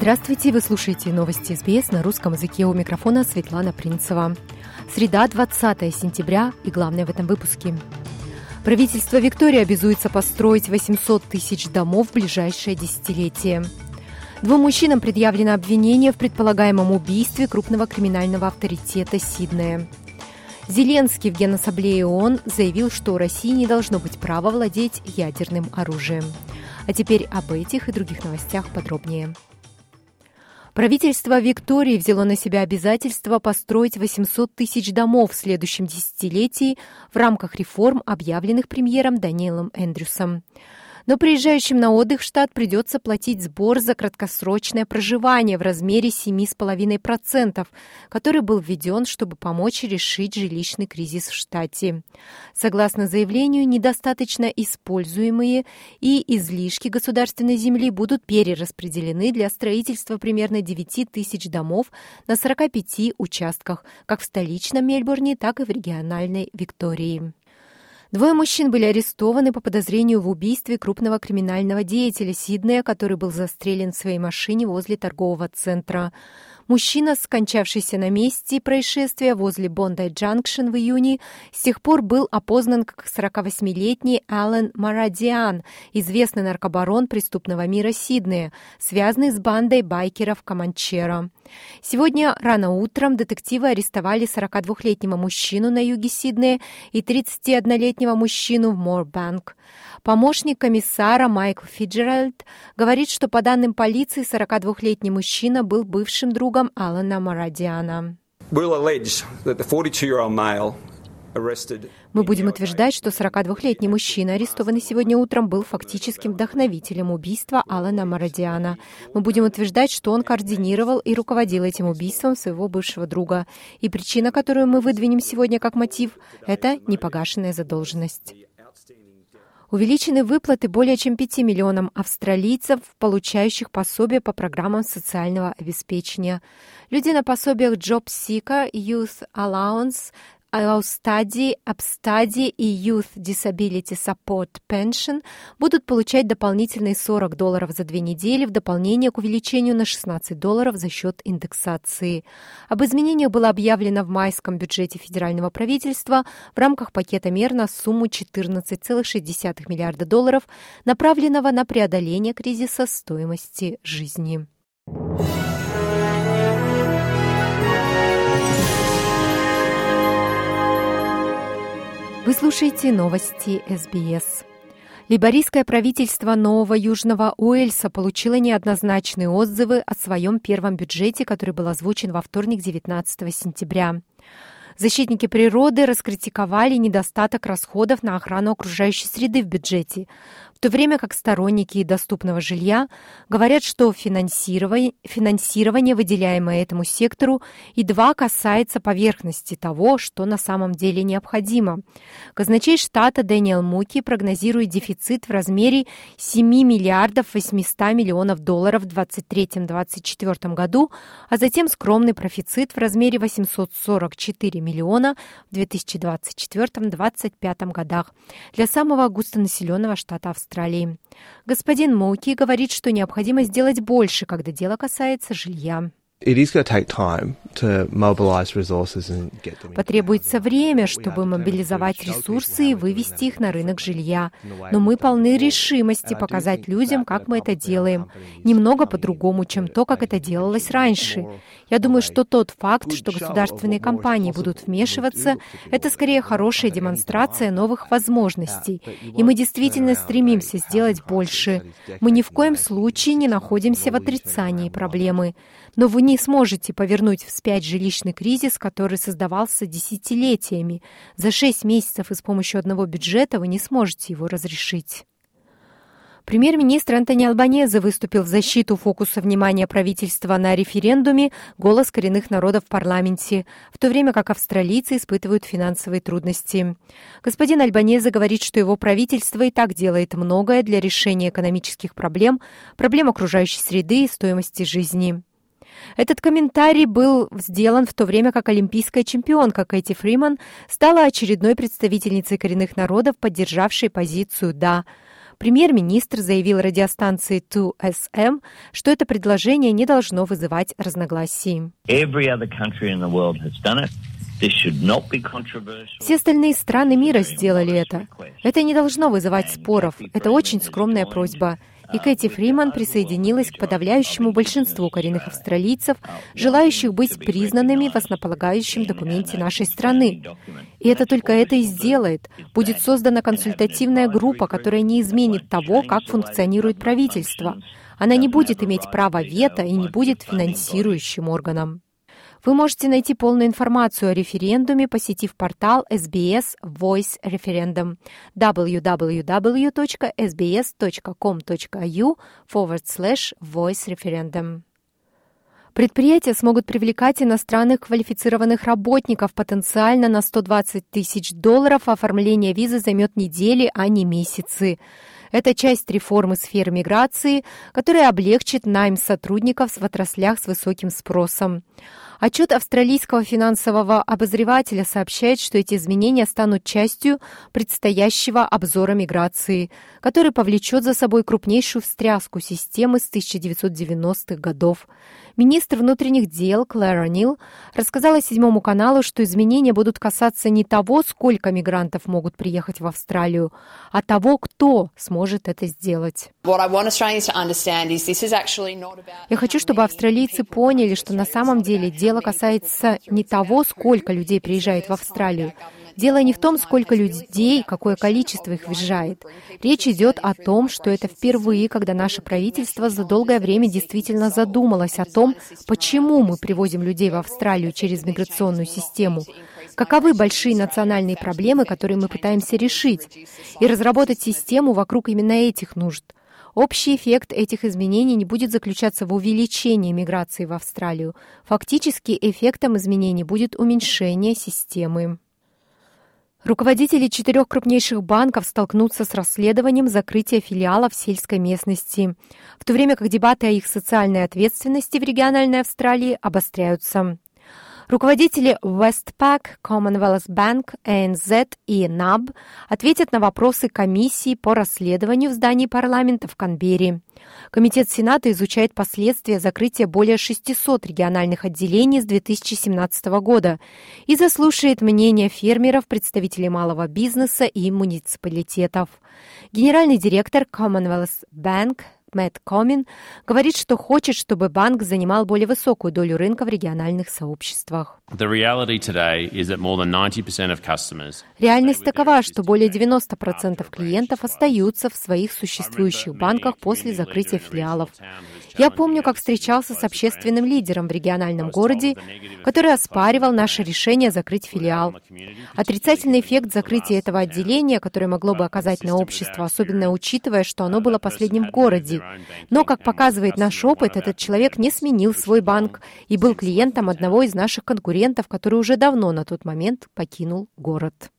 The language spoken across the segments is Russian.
Здравствуйте, вы слушаете новости СБС на русском языке у микрофона Светлана Принцева. Среда, 20 сентября и главное в этом выпуске. Правительство Виктории обязуется построить 800 тысяч домов в ближайшее десятилетие. Двум мужчинам предъявлено обвинение в предполагаемом убийстве крупного криминального авторитета Сиднея. Зеленский в Генассамблее ООН заявил, что у России не должно быть права владеть ядерным оружием. А теперь об этих и других новостях подробнее. Правительство Виктории взяло на себя обязательство построить 800 тысяч домов в следующем десятилетии в рамках реформ, объявленных премьером Даниэлом Эндрюсом но приезжающим на отдых в штат придется платить сбор за краткосрочное проживание в размере 7,5%, который был введен, чтобы помочь решить жилищный кризис в штате. Согласно заявлению, недостаточно используемые и излишки государственной земли будут перераспределены для строительства примерно 9 тысяч домов на 45 участках, как в столичном Мельбурне, так и в региональной Виктории. Двое мужчин были арестованы по подозрению в убийстве крупного криминального деятеля Сиднея, который был застрелен в своей машине возле торгового центра. Мужчина, скончавшийся на месте происшествия возле Бондай-Джанкшен в июне, с тех пор был опознан как 48-летний Аллен Марадиан, известный наркобарон преступного мира Сиднея, связанный с бандой байкеров Каманчера. Сегодня рано утром детективы арестовали 42-летнего мужчину на юге Сиднея и 31-летнего мужчину в Морбанк. Помощник комиссара Майкл Фиджеральд говорит, что по данным полиции 42-летний мужчина был бывшим другом Алана Марадиана. Мы будем утверждать, что 42-летний мужчина, арестованный сегодня утром, был фактическим вдохновителем убийства Алана Марадиана. Мы будем утверждать, что он координировал и руководил этим убийством своего бывшего друга. И причина, которую мы выдвинем сегодня как мотив, это непогашенная задолженность. Увеличены выплаты более чем 5 миллионам австралийцев, получающих пособия по программам социального обеспечения. Люди на пособиях Job Seeker, Youth Allowance, Study, Upstudy и Youth Disability Support Pension будут получать дополнительные 40 долларов за две недели в дополнение к увеличению на 16 долларов за счет индексации. Об изменениях было объявлено в майском бюджете федерального правительства в рамках пакета мер на сумму 14,6 миллиарда долларов, направленного на преодоление кризиса стоимости жизни. Вы слушаете новости СБС. Либорийское правительство Нового Южного Уэльса получило неоднозначные отзывы о своем первом бюджете, который был озвучен во вторник, 19 сентября. Защитники природы раскритиковали недостаток расходов на охрану окружающей среды в бюджете, то время как сторонники доступного жилья говорят, что финансирование, финансирование, выделяемое этому сектору, едва касается поверхности того, что на самом деле необходимо. Казначей штата Дэниел Муки прогнозирует дефицит в размере 7 миллиардов 800 миллионов долларов в 2023-2024 году, а затем скромный профицит в размере 844 миллиона в 2024-2025 годах для самого густонаселенного штата Австралии. Австралии. Господин Моуки говорит, что необходимо сделать больше, когда дело касается жилья. Потребуется время, чтобы мобилизовать ресурсы и вывести их на рынок жилья. Но мы полны решимости показать людям, как мы это делаем. Немного по-другому, чем то, как это делалось раньше. Я думаю, что тот факт, что государственные компании будут вмешиваться, это скорее хорошая демонстрация новых возможностей. И мы действительно стремимся сделать больше. Мы ни в коем случае не находимся в отрицании проблемы. Но вы не сможете повернуть вспять жилищный кризис, который создавался десятилетиями. За шесть месяцев и с помощью одного бюджета вы не сможете его разрешить. Премьер-министр Антони Албанезе выступил в защиту фокуса внимания правительства на референдуме «Голос коренных народов в парламенте», в то время как австралийцы испытывают финансовые трудности. Господин Альбанезе говорит, что его правительство и так делает многое для решения экономических проблем, проблем окружающей среды и стоимости жизни. Этот комментарий был сделан в то время, как олимпийская чемпионка Кэти Фриман стала очередной представительницей коренных народов, поддержавшей позицию «да». Премьер-министр заявил радиостанции 2SM, что это предложение не должно вызывать разногласий. Все остальные страны мира сделали это. Это не должно вызывать споров. Это очень скромная просьба и Кэти Фриман присоединилась к подавляющему большинству коренных австралийцев, желающих быть признанными в основополагающем документе нашей страны. И это только это и сделает. Будет создана консультативная группа, которая не изменит того, как функционирует правительство. Она не будет иметь права вето и не будет финансирующим органом. Вы можете найти полную информацию о референдуме, посетив портал SBS Voice Referendum www.sbs.com.au forward slash voice referendum. Предприятия смогут привлекать иностранных квалифицированных работников потенциально на 120 тысяч долларов. Оформление визы займет недели, а не месяцы. Это часть реформы сферы миграции, которая облегчит найм сотрудников в отраслях с высоким спросом. Отчет австралийского финансового обозревателя сообщает, что эти изменения станут частью предстоящего обзора миграции, который повлечет за собой крупнейшую встряску системы с 1990-х годов. Министр внутренних дел Клэр Нил рассказала седьмому каналу, что изменения будут касаться не того, сколько мигрантов могут приехать в Австралию, а того, кто сможет это сделать. Я хочу, чтобы австралийцы поняли, что на самом деле дело дело касается не того, сколько людей приезжает в Австралию. Дело не в том, сколько людей, какое количество их въезжает. Речь идет о том, что это впервые, когда наше правительство за долгое время действительно задумалось о том, почему мы привозим людей в Австралию через миграционную систему, каковы большие национальные проблемы, которые мы пытаемся решить, и разработать систему вокруг именно этих нужд – Общий эффект этих изменений не будет заключаться в увеличении миграции в Австралию. Фактически эффектом изменений будет уменьшение системы. Руководители четырех крупнейших банков столкнутся с расследованием закрытия филиалов сельской местности, в то время как дебаты о их социальной ответственности в региональной Австралии обостряются. Руководители Westpac, Commonwealth Bank, ANZ и NAB ответят на вопросы комиссии по расследованию в здании парламента в Канберре. Комитет Сената изучает последствия закрытия более 600 региональных отделений с 2017 года и заслушает мнение фермеров, представителей малого бизнеса и муниципалитетов. Генеральный директор Commonwealth Bank Мэтт Комин говорит, что хочет, чтобы банк занимал более высокую долю рынка в региональных сообществах. Реальность такова, что более 90% клиентов остаются в своих существующих банках после закрытия филиалов. Я помню, как встречался с общественным лидером в региональном городе, который оспаривал наше решение закрыть филиал. Отрицательный эффект закрытия этого отделения, которое могло бы оказать на общество, особенно учитывая, что оно было последним в городе. Но, как показывает наш опыт, этот человек не сменил свой банк и был клиентом одного из наших конкурентов, который уже давно на тот момент покинул город.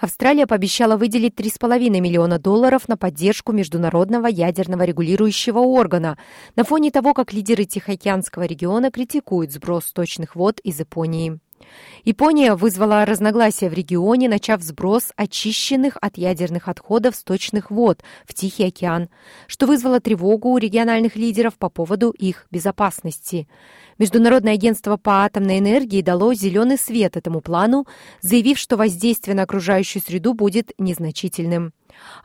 Австралия пообещала выделить 3,5 миллиона долларов на поддержку международного ядерного регулирующего органа на фоне того, как лидеры Тихоокеанского региона критикуют сброс сточных вод из Японии. Япония вызвала разногласия в регионе, начав сброс очищенных от ядерных отходов сточных вод в Тихий океан, что вызвало тревогу у региональных лидеров по поводу их безопасности. Международное агентство по атомной энергии дало зеленый свет этому плану, заявив, что воздействие на окружающую среду будет незначительным.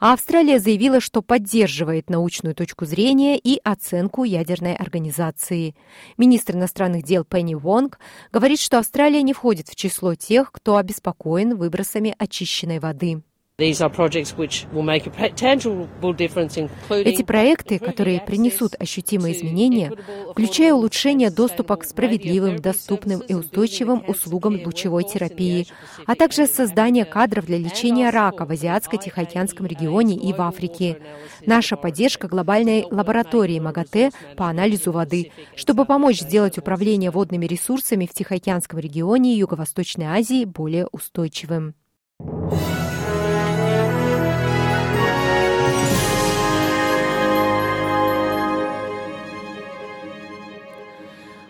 А Австралия заявила, что поддерживает научную точку зрения и оценку ядерной организации. Министр иностранных дел Пенни Вонг говорит, что Австралия не входит в число тех, кто обеспокоен выбросами очищенной воды. Эти проекты, которые принесут ощутимые изменения, включая улучшение доступа к справедливым, доступным и устойчивым услугам лучевой терапии, а также создание кадров для лечения рака в Азиатско-Тихоокеанском регионе и в Африке. Наша поддержка глобальной лаборатории МАГАТЭ по анализу воды, чтобы помочь сделать управление водными ресурсами в Тихоокеанском регионе и Юго-Восточной Азии более устойчивым.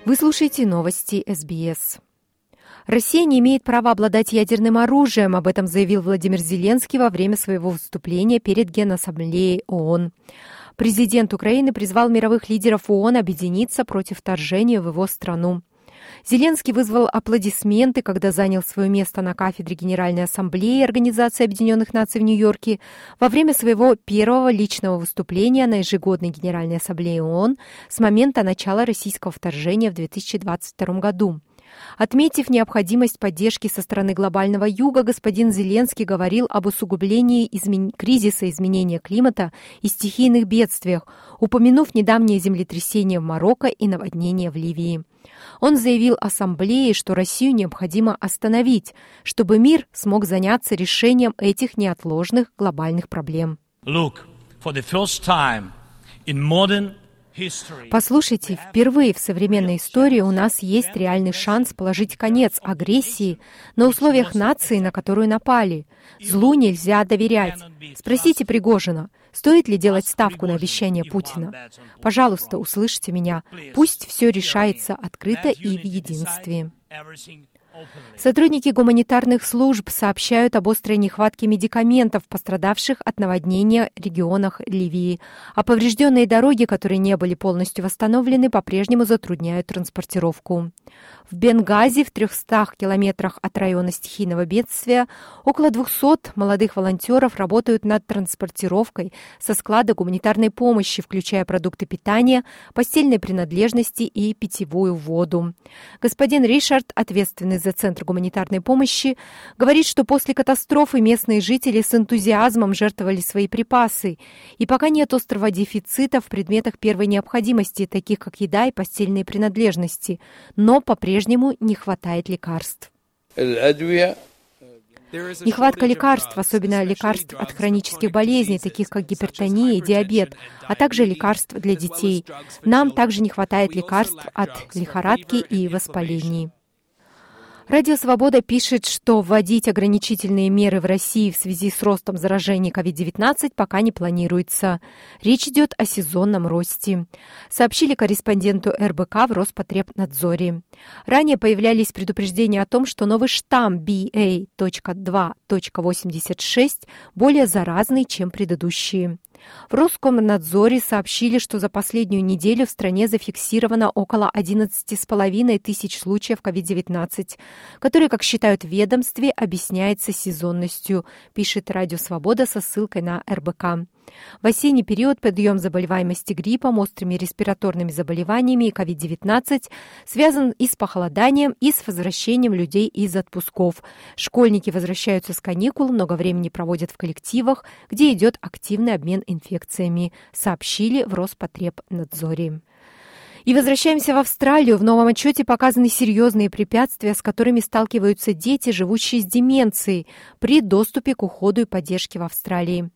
Вы слушаете новости СБС. Россия не имеет права обладать ядерным оружием, об этом заявил Владимир Зеленский во время своего выступления перед Генассамблеей ООН. Президент Украины призвал мировых лидеров ООН объединиться против вторжения в его страну. Зеленский вызвал аплодисменты, когда занял свое место на кафедре Генеральной Ассамблеи Организации Объединенных Наций в Нью-Йорке во время своего первого личного выступления на ежегодной Генеральной Ассамблее ООН с момента начала российского вторжения в 2022 году. Отметив необходимость поддержки со стороны глобального юга, господин Зеленский говорил об усугублении измен... кризиса изменения климата и стихийных бедствиях, упомянув недавнее землетрясение в Марокко и наводнение в Ливии. Он заявил Ассамблее, что Россию необходимо остановить, чтобы мир смог заняться решением этих неотложных глобальных проблем. Look, for the first time in modern Послушайте, впервые в современной истории у нас есть реальный шанс положить конец агрессии на условиях нации, на которую напали. Злу нельзя доверять. Спросите Пригожина, стоит ли делать ставку на обещание Путина. Пожалуйста, услышьте меня. Пусть все решается открыто и в единстве. Сотрудники гуманитарных служб сообщают об острой нехватке медикаментов, пострадавших от наводнения в регионах Ливии, а поврежденные дороги, которые не были полностью восстановлены, по-прежнему затрудняют транспортировку. В Бенгази, в 300 километрах от района стихийного бедствия, около 200 молодых волонтеров работают над транспортировкой со склада гуманитарной помощи, включая продукты питания, постельные принадлежности и питьевую воду. Господин Ришард, ответственный за Центр гуманитарной помощи, говорит, что после катастрофы местные жители с энтузиазмом жертвовали свои припасы, и пока нет острого дефицита в предметах первой необходимости, таких как еда и постельные принадлежности, но по-прежнему не хватает лекарств. Нехватка лекарств, особенно лекарств от хронических болезней, таких как гипертония и диабет, а также лекарств для детей. Нам также не хватает лекарств от лихорадки и воспалений. Радио «Свобода» пишет, что вводить ограничительные меры в России в связи с ростом заражений COVID-19 пока не планируется. Речь идет о сезонном росте. Сообщили корреспонденту РБК в Роспотребнадзоре. Ранее появлялись предупреждения о том, что новый штамм BA.2.86 более заразный, чем предыдущие. В Роскомнадзоре сообщили, что за последнюю неделю в стране зафиксировано около 11,5 тысяч случаев COVID-19, которые, как считают в ведомстве, объясняется сезонностью, пишет Радио Свобода со ссылкой на РБК. В осенний период подъем заболеваемости гриппом, острыми респираторными заболеваниями и COVID-19 связан и с похолоданием, и с возвращением людей из отпусков. Школьники возвращаются с каникул, много времени проводят в коллективах, где идет активный обмен инфекциями, сообщили в Роспотребнадзоре. И возвращаемся в Австралию. В новом отчете показаны серьезные препятствия, с которыми сталкиваются дети, живущие с деменцией, при доступе к уходу и поддержке в Австралии.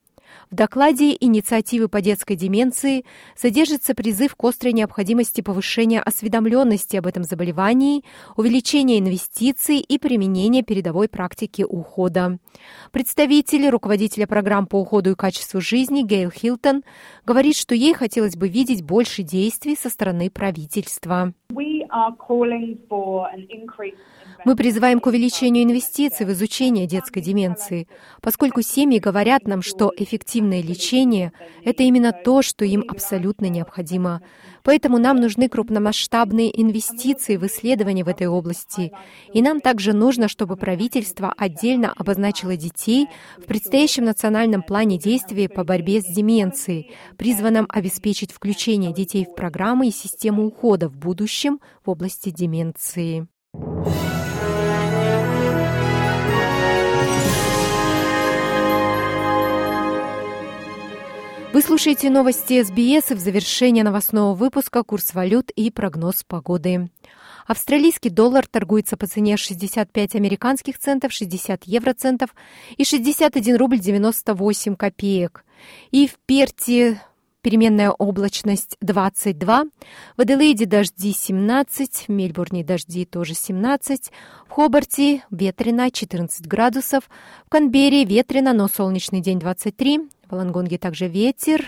В докладе «Инициативы по детской деменции» содержится призыв к острой необходимости повышения осведомленности об этом заболевании, увеличения инвестиций и применения передовой практики ухода. Представитель руководителя программ по уходу и качеству жизни Гейл Хилтон говорит, что ей хотелось бы видеть больше действий со стороны правительства. Мы призываем к увеличению инвестиций в изучение детской деменции, поскольку семьи говорят нам, что эффективное лечение – это именно то, что им абсолютно необходимо. Поэтому нам нужны крупномасштабные инвестиции в исследования в этой области. И нам также нужно, чтобы правительство отдельно обозначило детей в предстоящем национальном плане действий по борьбе с деменцией, призванном обеспечить включение детей в программы и систему ухода в будущем в области деменции. Вы слушаете новости СБС и в завершение новостного выпуска курс валют и прогноз погоды. Австралийский доллар торгуется по цене 65 американских центов, 60 евроцентов и 61 рубль 98 копеек. И в Перте переменная облачность 22, в Аделаиде дожди 17, в Мельбурне дожди тоже 17, в Хобарте ветрено 14 градусов, в Канберре ветрено, но солнечный день 23, в Лангонге также ветер,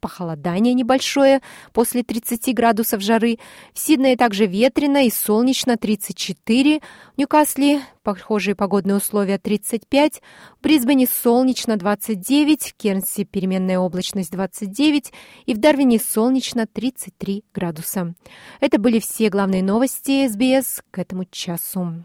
похолодание небольшое после 30 градусов жары. В Сиднее также ветрено и солнечно 34. В Ньюкасле похожие погодные условия 35. В Брисбене солнечно 29. В Кернсе переменная облачность 29. И в Дарвине солнечно 33 градуса. Это были все главные новости СБС к этому часу.